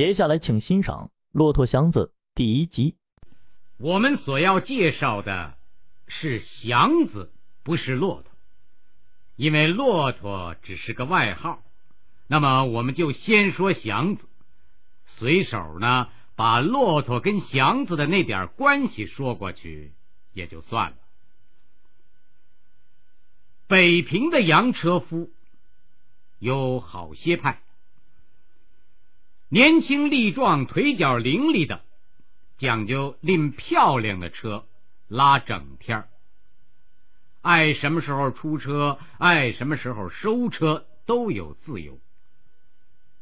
接下来，请欣赏《骆驼祥子》第一集。我们所要介绍的是祥子，不是骆驼，因为骆驼只是个外号。那么，我们就先说祥子，随手呢把骆驼跟祥子的那点关系说过去，也就算了。北平的洋车夫有好些派。年轻力壮、腿脚伶俐的，讲究拎漂亮的车拉整天儿爱什么时候出车，爱什么时候收车，都有自由。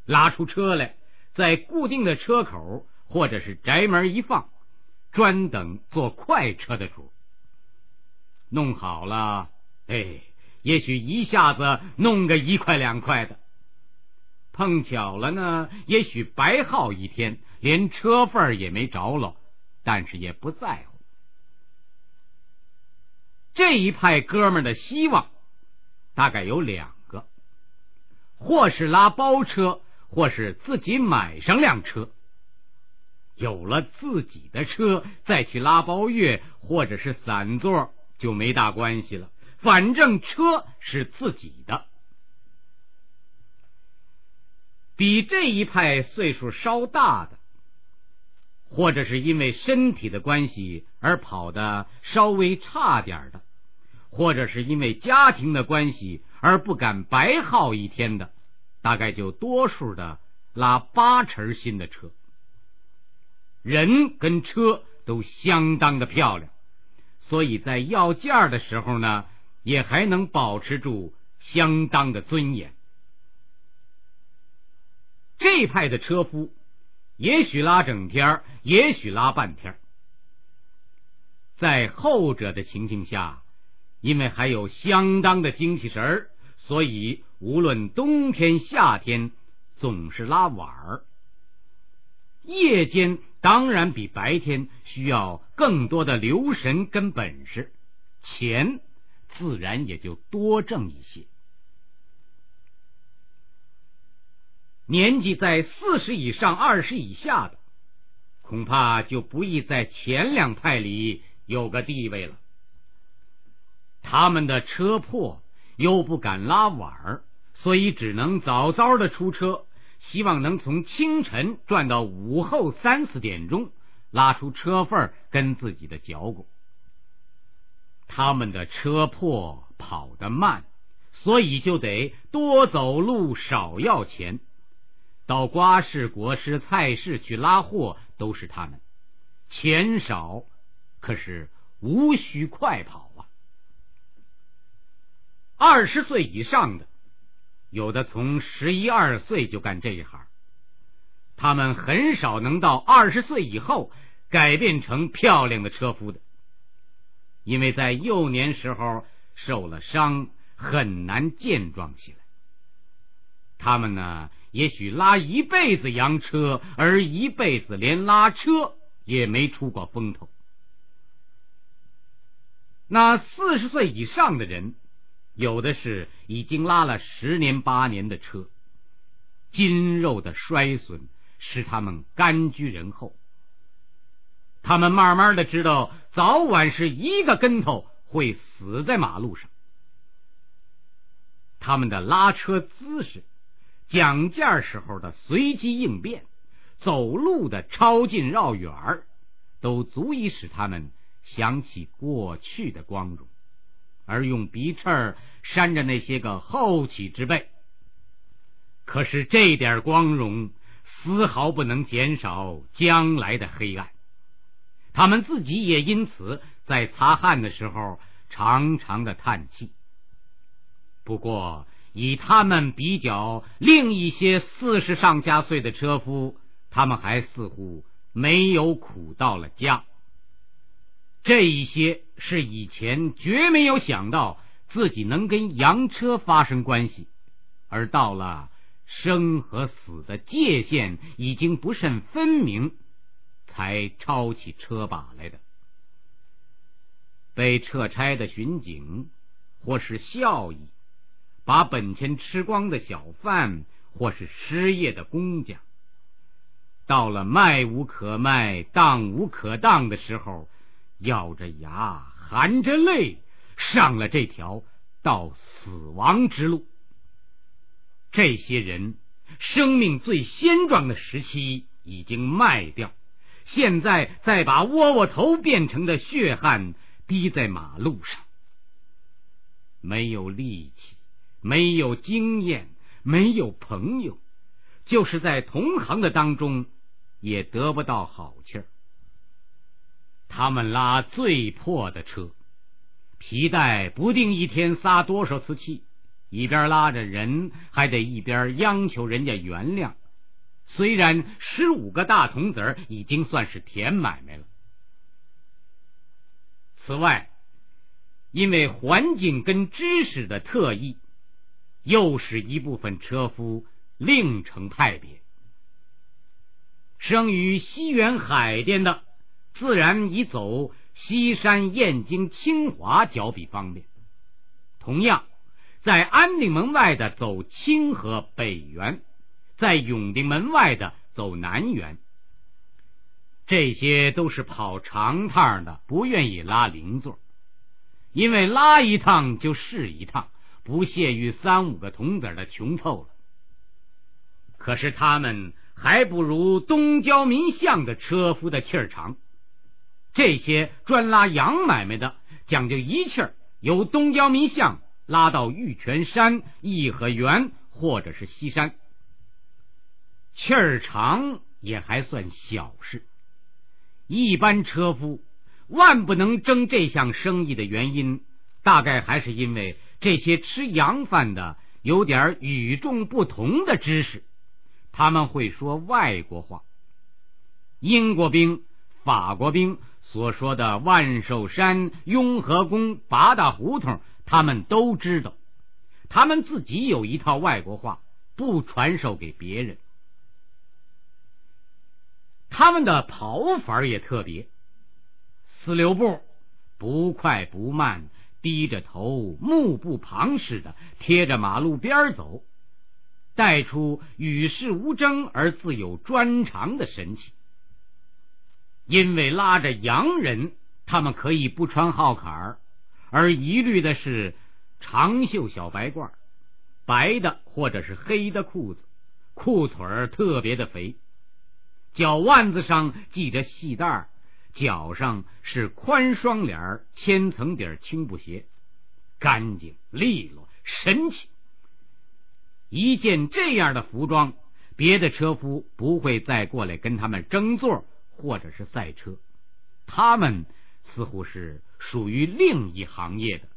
拉出车来，在固定的车口或者是宅门一放，专等坐快车的主。弄好了，哎，也许一下子弄个一块两块的。碰巧了呢，也许白耗一天，连车份也没着落，但是也不在乎。这一派哥们的希望大概有两个：或是拉包车，或是自己买上辆车。有了自己的车，再去拉包月或者是散座就没大关系了，反正车是自己的。比这一派岁数稍大的，或者是因为身体的关系而跑得稍微差点的，或者是因为家庭的关系而不敢白耗一天的，大概就多数的拉八成新的车，人跟车都相当的漂亮，所以在要价的时候呢，也还能保持住相当的尊严。这派的车夫，也许拉整天儿也许拉半天儿在后者的情形下，因为还有相当的精气神儿，所以无论冬天夏天，总是拉晚儿。夜间当然比白天需要更多的留神跟本事，钱自然也就多挣一些。年纪在四十以上、二十以下的，恐怕就不易在前两派里有个地位了。他们的车破，又不敢拉晚儿，所以只能早早的出车，希望能从清晨转到午后三四点钟，拉出车份跟自己的脚骨。他们的车破，跑得慢，所以就得多走路，少要钱。到瓜市、国市、菜市去拉货，都是他们，钱少，可是无需快跑啊。二十岁以上的，有的从十一二岁就干这一行，他们很少能到二十岁以后改变成漂亮的车夫的，因为在幼年时候受了伤，很难健壮起来。他们呢？也许拉一辈子洋车，而一辈子连拉车也没出过风头。那四十岁以上的人，有的是已经拉了十年八年的车，筋肉的衰损使他们甘居人后。他们慢慢的知道，早晚是一个跟头会死在马路上。他们的拉车姿势。讲价时候的随机应变，走路的超近绕远儿，都足以使他们想起过去的光荣，而用鼻翅儿扇着那些个后起之辈。可是这点光荣丝毫不能减少将来的黑暗，他们自己也因此在擦汗的时候长长的叹气。不过。以他们比较另一些四十上加岁的车夫，他们还似乎没有苦到了家。这一些是以前绝没有想到自己能跟洋车发生关系，而到了生和死的界限已经不甚分明，才抄起车把来的。被撤差的巡警，或是校医。把本钱吃光的小贩，或是失业的工匠，到了卖无可卖、当无可当的时候，咬着牙、含着泪，上了这条到死亡之路。这些人生命最鲜壮的时期已经卖掉，现在再把窝窝头变成的血汗滴在马路上，没有力气，没有经验，没有朋友，就是在同行的当中。也得不到好气儿。他们拉最破的车，皮带不定一天撒多少次气，一边拉着人，还得一边央求人家原谅。虽然十五个大铜子儿已经算是甜买卖了。此外，因为环境跟知识的特异，又使一部分车夫另成派别。生于西园海淀的，自然以走西山、燕京、清华较比方便。同样，在安定门外的走清河北园，在永定门外的走南园。这些都是跑长趟的，不愿意拉零座，因为拉一趟就是一趟，不屑于三五个铜子的穷凑了。可是他们。还不如东郊民巷的车夫的气儿长。这些专拉洋买卖的，讲究一气儿由东郊民巷拉到玉泉山、颐和园或者是西山。气儿长也还算小事。一般车夫万不能争这项生意的原因，大概还是因为这些吃洋饭的有点与众不同的知识。他们会说外国话。英国兵、法国兵所说的万寿山、雍和宫、八大胡同，他们都知道。他们自己有一套外国话，不传授给别人。他们的跑法也特别，四六步，不快不慢，低着头，目不旁视的贴着马路边走。带出与世无争而自有专长的神气。因为拉着洋人，他们可以不穿号坎儿，而一律的是长袖小白褂，白的或者是黑的裤子，裤腿儿特别的肥，脚腕子上系着细带儿，脚上是宽双脸儿千层底儿青布鞋，干净利落，神气。一件这样的服装，别的车夫不会再过来跟他们争座或者是赛车，他们似乎是属于另一行业的。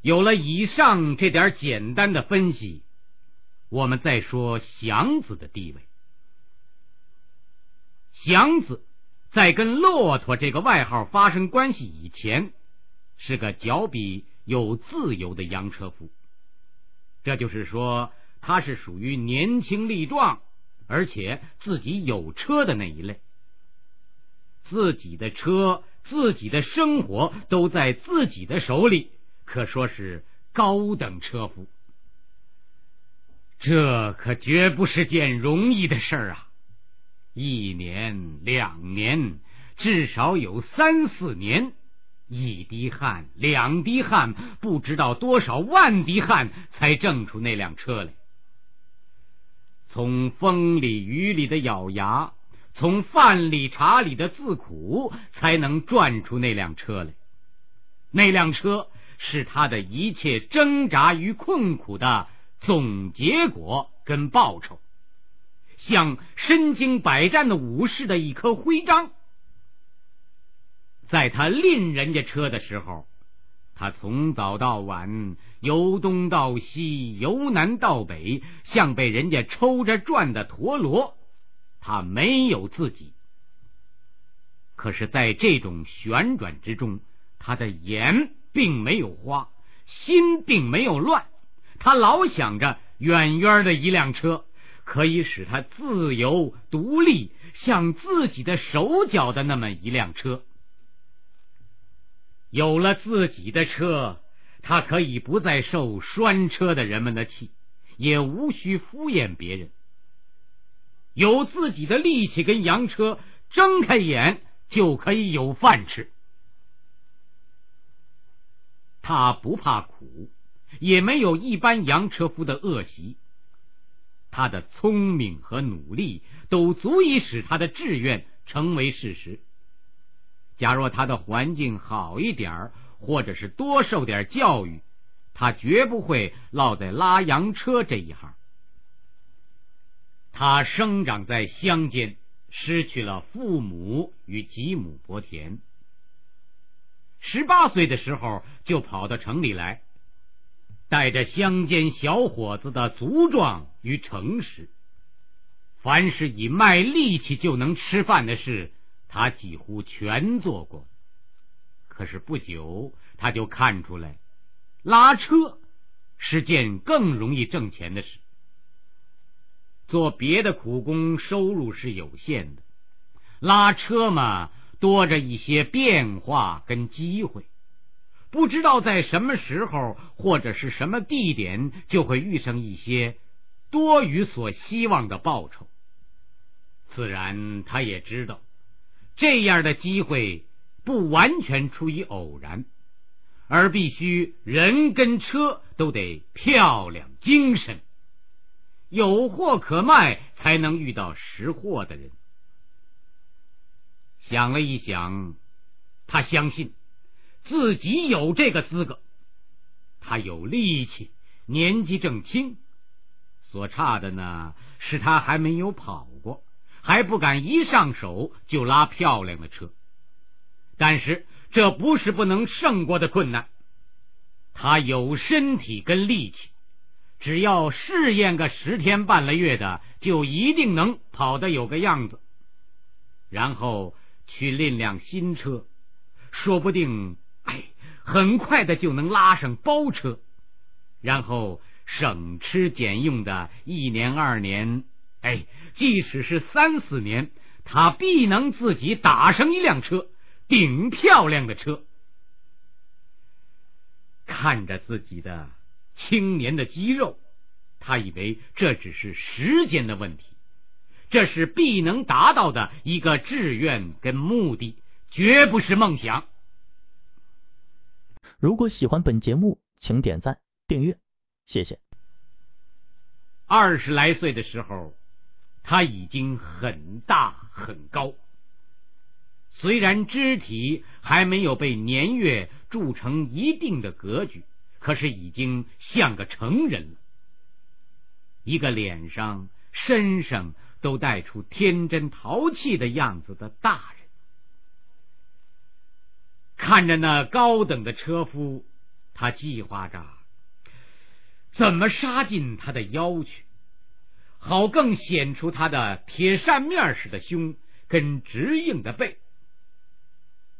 有了以上这点简单的分析，我们再说祥子的地位。祥子在跟骆驼这个外号发生关系以前，是个脚比。有自由的洋车夫，这就是说，他是属于年轻力壮，而且自己有车的那一类。自己的车，自己的生活都在自己的手里，可说是高等车夫。这可绝不是件容易的事儿啊！一年、两年，至少有三四年。一滴汗，两滴汗，不知道多少万滴汗，才挣出那辆车来。从风里雨里的咬牙，从饭里茶里的自苦，才能赚出那辆车来。那辆车是他的一切挣扎与困苦的总结果跟报酬，像身经百战的武士的一颗徽章。在他拎人家车的时候，他从早到晚，由东到西，由南到北，像被人家抽着转的陀螺。他没有自己，可是，在这种旋转之中，他的眼并没有花，心并没有乱。他老想着远远的一辆车，可以使他自由独立，像自己的手脚的那么一辆车。有了自己的车，他可以不再受拴车的人们的气，也无需敷衍别人。有自己的力气跟洋车，睁开眼就可以有饭吃。他不怕苦，也没有一般洋车夫的恶习。他的聪明和努力都足以使他的志愿成为事实。假若他的环境好一点或者是多受点教育，他绝不会落在拉洋车这一行。他生长在乡间，失去了父母与几亩薄田。十八岁的时候就跑到城里来，带着乡间小伙子的粗壮与诚实。凡是以卖力气就能吃饭的事，他几乎全做过。可是不久，他就看出来，拉车是件更容易挣钱的事。做别的苦工收入是有限的，拉车嘛多着一些变化跟机会，不知道在什么时候或者是什么地点就会遇上一些多于所希望的报酬。自然，他也知道这样的机会不完全出于偶然，而必须人跟车都得漂亮精神。有货可卖，才能遇到识货的人。想了一想，他相信自己有这个资格。他有力气，年纪正轻，所差的呢是他还没有跑过，还不敢一上手就拉漂亮的车。但是这不是不能胜过的困难。他有身体跟力气。只要试验个十天半个月的，就一定能跑得有个样子。然后去练辆新车，说不定，很快的就能拉上包车。然后省吃俭用的一年二年，哎，即使是三四年，他必能自己打上一辆车，顶漂亮的车。看着自己的。青年的肌肉，他以为这只是时间的问题，这是必能达到的一个志愿跟目的，绝不是梦想。如果喜欢本节目，请点赞订阅，谢谢。二十来岁的时候，他已经很大很高，虽然肢体还没有被年月铸成一定的格局。可是已经像个成人了，一个脸上、身上都带出天真淘气的样子的大人，看着那高等的车夫，他计划着怎么杀进他的腰去，好更显出他的铁扇面似的胸跟直硬的背。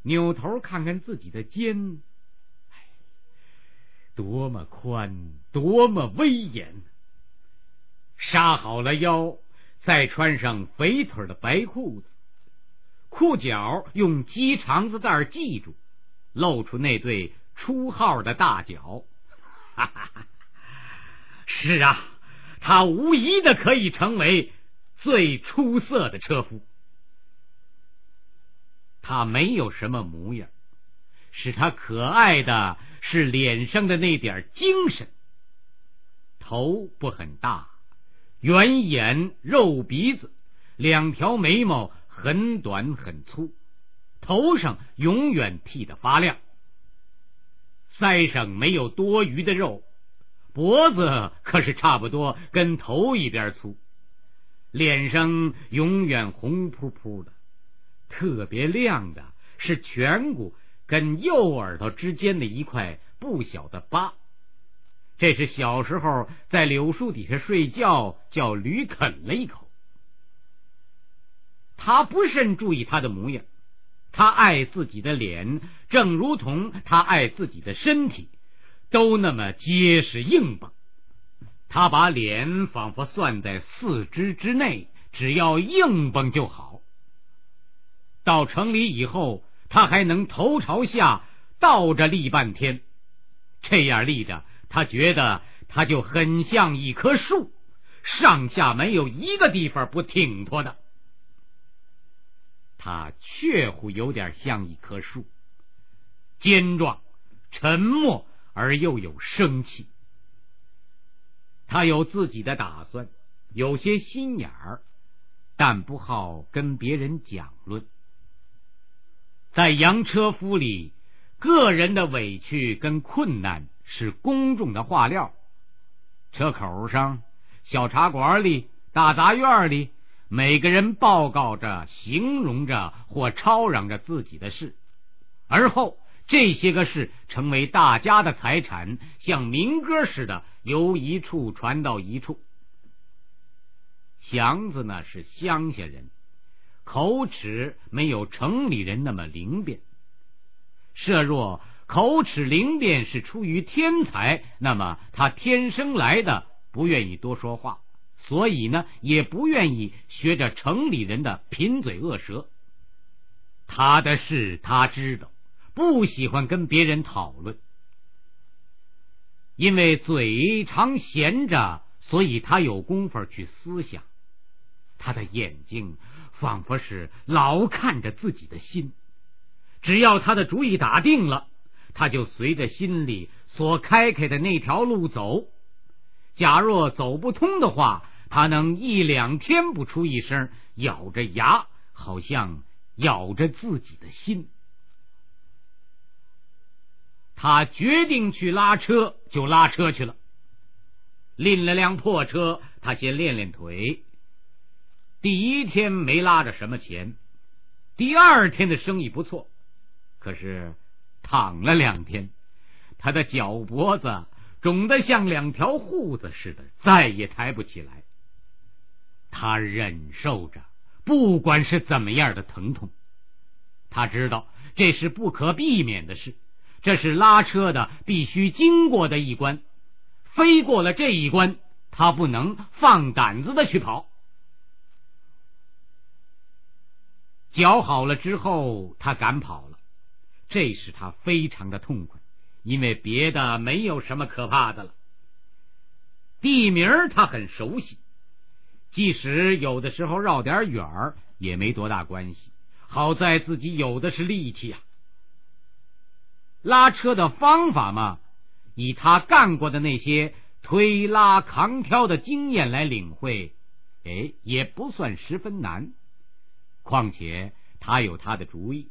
扭头看看自己的肩。多么宽，多么威严！杀好了腰，再穿上肥腿的白裤子，裤脚用鸡肠子带系住，露出那对出号的大脚。哈哈哈！是啊，他无疑的可以成为最出色的车夫。他没有什么模样，使他可爱的。是脸上的那点精神。头不很大，圆眼肉鼻子，两条眉毛很短很粗，头上永远剃得发亮。腮上没有多余的肉，脖子可是差不多跟头一边粗，脸上永远红扑扑的，特别亮的是颧骨。跟右耳朵之间的一块不小的疤，这是小时候在柳树底下睡觉，叫驴啃了一口。他不甚注意他的模样，他爱自己的脸，正如同他爱自己的身体，都那么结实硬邦。他把脸仿佛算在四肢之内，只要硬邦就好。到城里以后。他还能头朝下倒着立半天，这样立着，他觉得他就很像一棵树，上下没有一个地方不挺脱的。他确乎有点像一棵树，坚壮、沉默而又有生气。他有自己的打算，有些心眼儿，但不好跟别人讲论。在洋车夫里，个人的委屈跟困难是公众的话料。车口上、小茶馆里、大杂院里。每个人报告着、形容着或吵嚷着自己的事，而后这些个事成为大家的财产，像民歌似的由一处传到一处。祥子呢是乡下人，口齿没有城里人那么灵便。设若口齿灵便是出于天才，那么他天生来的不愿意多说话。所以呢，也不愿意学着城里人的贫嘴恶舌。他的事他知道，不喜欢跟别人讨论，因为嘴常闲着，所以他有功夫去思想。他的眼睛仿佛是老看着自己的心，只要他的主意打定了，他就随着心里所开开的那条路走。假若走不通的话，他能一两天不出一声，咬着牙，好像咬着自己的心。他决定去拉车，就拉车去了。拎了辆破车，他先练练腿。第一天没拉着什么钱，第二天的生意不错，可是躺了两天，他的脚脖子肿得像两条裤子似的，再也抬不起来。他忍受着，不管是怎么样的疼痛，他知道这是不可避免的事，这是拉车的必须经过的一关。飞过了这一关，他不能放胆子的去跑。脚好了之后，他敢跑了，这使他非常的痛快，因为别的没有什么可怕的了。地名他很熟悉。即使有的时候绕点远儿也没多大关系，好在自己有的是力气啊。拉车的方法嘛，以他干过的那些推拉扛挑的经验来领会，哎，也不算十分难。况且他有他的主意，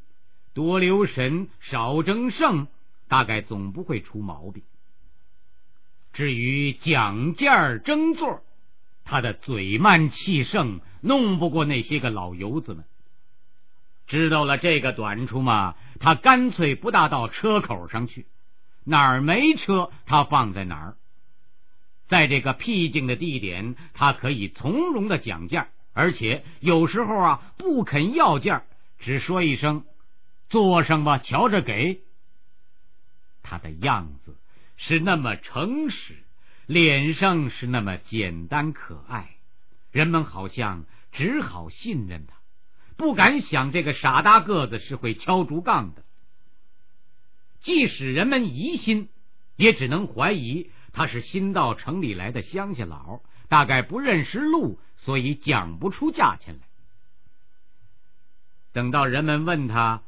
多留神，少争胜，大概总不会出毛病。至于讲价争座。他的嘴慢气盛，弄不过那些个老油子们。知道了这个短处嘛，他干脆不大到车口上去，哪儿没车，他放在哪儿。在这个僻静的地点，他可以从容的讲价，而且有时候啊不肯要价，只说一声“坐上吧，瞧着给”。他的样子是那么诚实。脸上是那么简单可爱，人们好像只好信任他，不敢想这个傻大个子是会敲竹杠的。即使人们疑心，也只能怀疑他是新到城里来的乡下佬，大概不认识路，所以讲不出价钱来。等到人们问他，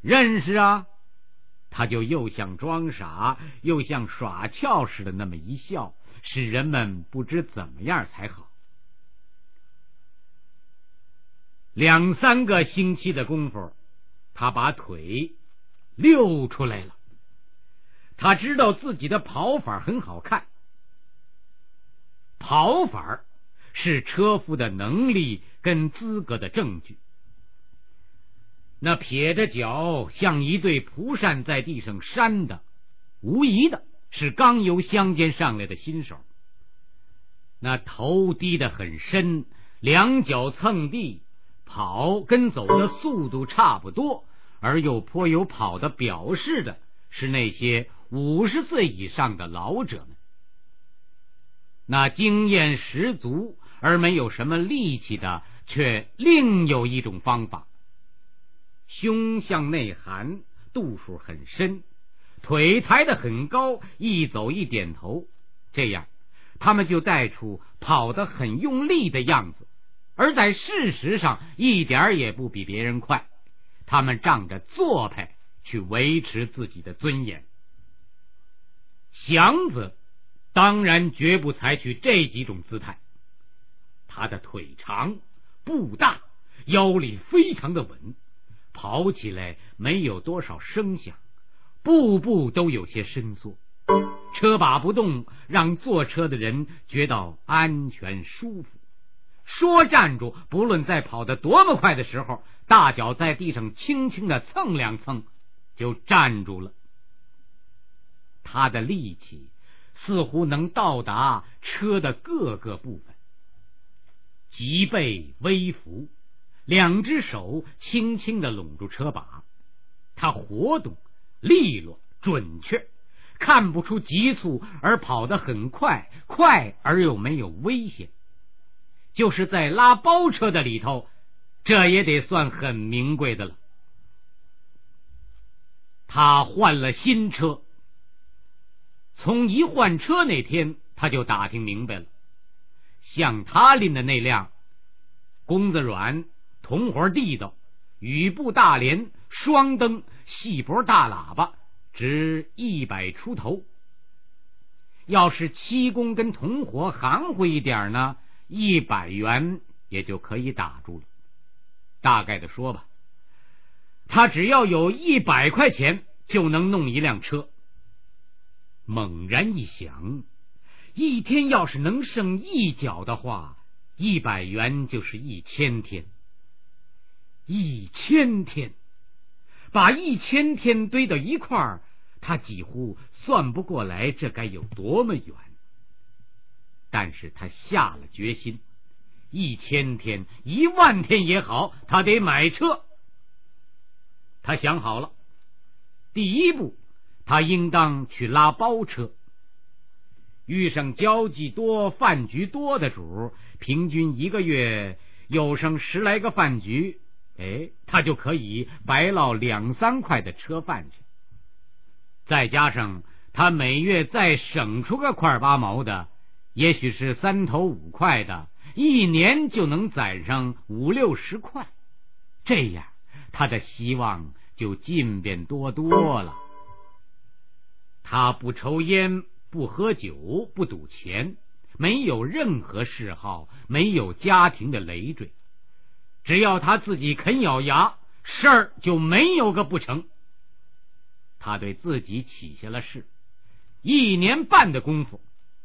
认识啊？他就又像装傻又像耍俏似的那么一笑，使人们不知怎么样才好。两三个星期的功夫，他把腿溜出来了。他知道自己的跑法很好看，跑法是车夫的能力跟资格的证据。那撇着脚像一对蒲扇在地上扇的，无疑的是刚由乡间上来的新手。那头低得很深，两脚蹭地跑，跟走的速度差不多，而又颇有跑的表示的，是那些五十岁以上的老者们。那经验十足而没有什么力气的，却另有一种方法。胸向内含，度数很深，腿抬得很高，一走一点头，这样，他们就带出跑得很用力的样子，而在事实上一点也不比别人快。他们仗着做派去维持自己的尊严。祥子当然绝不采取这几种姿态。他的腿长，步大，腰力非常的稳，跑起来没有多少声响，步步都有些伸缩。车把不动，让坐车的人觉得安全舒服。说站住，不论在跑得多么快的时候，大脚在地上轻轻的蹭两蹭，就站住了。他的力气似乎能到达车的各个部分，脊背微伏，两只手轻轻的拢住车把，他活动利落准确，看不出急促，而跑得很快，快而又没有危险。就是在拉包车的里头，这也得算很名贵的了。他换了新车。从一换车那天，他就打听明白了，像他拎的那辆，弓子软，铜活地道，雨布大帘，双灯，细脖大喇叭，值一百出头。要是漆工跟铜活含糊一点呢，一百元也就可以打住了。大概的说吧，他只要有一百块钱，就能弄一辆车。猛然一想，一天要是能剩一角的话，一百元就是一千天。一千天，把一千天堆到一块儿，他几乎算不过来这该有多么远。但是他下了决心，一千天、一万天也好，他得买车。他想好了，第一步。他应当去拉包车，遇上交际多、饭局多的主，平均一个月有上十来个饭局，哎，他就可以白捞两三块的车饭钱。再加上他每月再省出个块八毛的，也许是三头五块的，一年就能攒上五六十块，这样他的希望就进变多多了。他不抽烟，不喝酒，不赌钱，没有任何嗜好，没有家庭的累赘。只要他自己肯咬牙，事儿就没有个不成。他对自己起下了誓，一年半的功夫，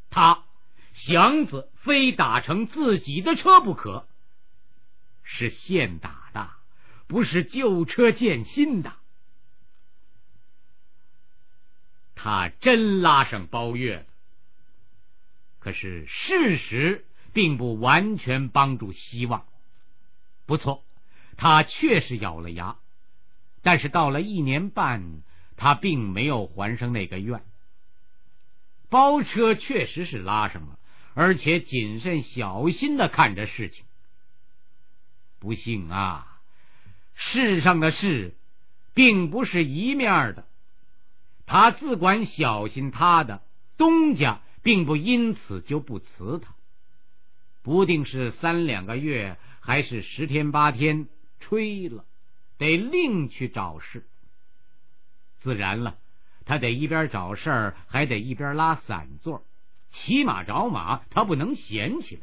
他祥子非打成自己的车不可。是现打的，不是旧车见新的。他真拉上包月了，可是事实并不完全帮助希望。不错，他确实咬了牙，但是到了一年半，他并没有还上那个愿。包车确实是拉上了，而且谨慎小心的看着事情。不幸啊，世上的事，并不是一面的。他自管小心他的东家，并不因此就不辞他，不定是三两个月，还是十天八天，吹了，得另去找事。自然了，他得一边找事儿，还得一边拉散座，骑马找马，他不能闲起来。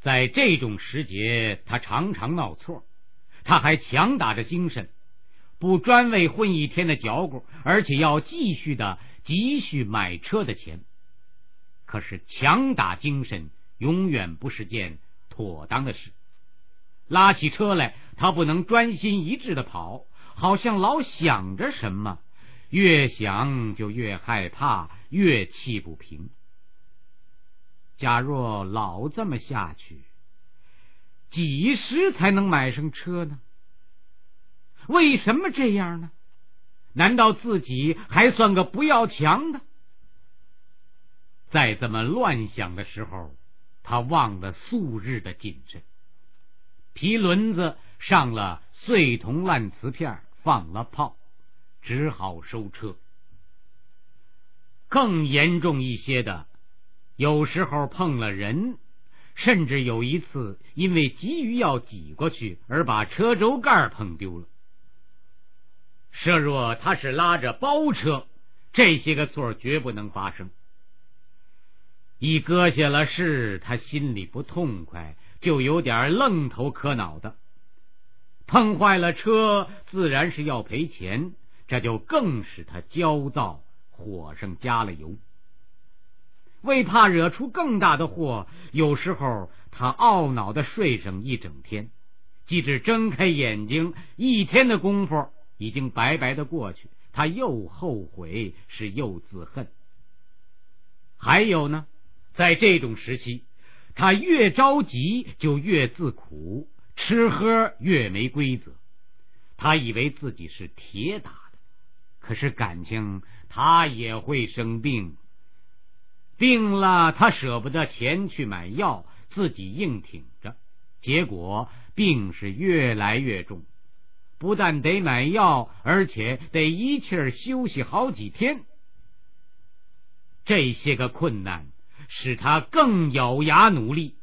在这种时节，他常常闹错，他还强打着精神。不专为混一天的嚼骨，而且要继续的积蓄买车的钱。可是强打精神永远不是件妥当的事。拉起车来，他不能专心一致的跑，好像老想着什么，越想就越害怕，越气不平。假若老这么下去，几时才能买上车呢？为什么这样呢？难道自己还算个不要强的？在这么乱想的时候，他忘了素日的谨慎，皮轮子上了碎铜烂瓷片，放了炮，只好收车。更严重一些的有时候碰了人，甚至有一次因为急于要挤过去而把车轴盖碰丢了。设若他是拉着包车，这些个错绝不能发生。一搁下了事，他心里不痛快，就有点愣头磕脑的。碰坏了车，自然是要赔钱，这就更使他焦躁，火上加了油。为怕惹出更大的祸，有时候他懊恼的睡上一整天，即使睁开眼睛，一天的功夫已经白白的过去，他又后悔是又自恨。还有呢，在这种时期，他越着急就越自苦。吃喝越没规则，他以为自己是铁打的，可是感情他也会生病。病了，他舍不得钱去买药，自己硬挺着，结果病是越来越重，不但得买药，而且得一气儿休息好几天。这些个困难使他更咬牙努力。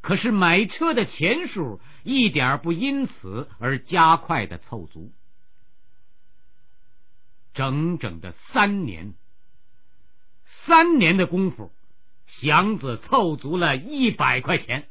可是买车的钱数一点不因此而加快的凑足，整整的三年，三年的功夫，祥子凑足了一百块钱。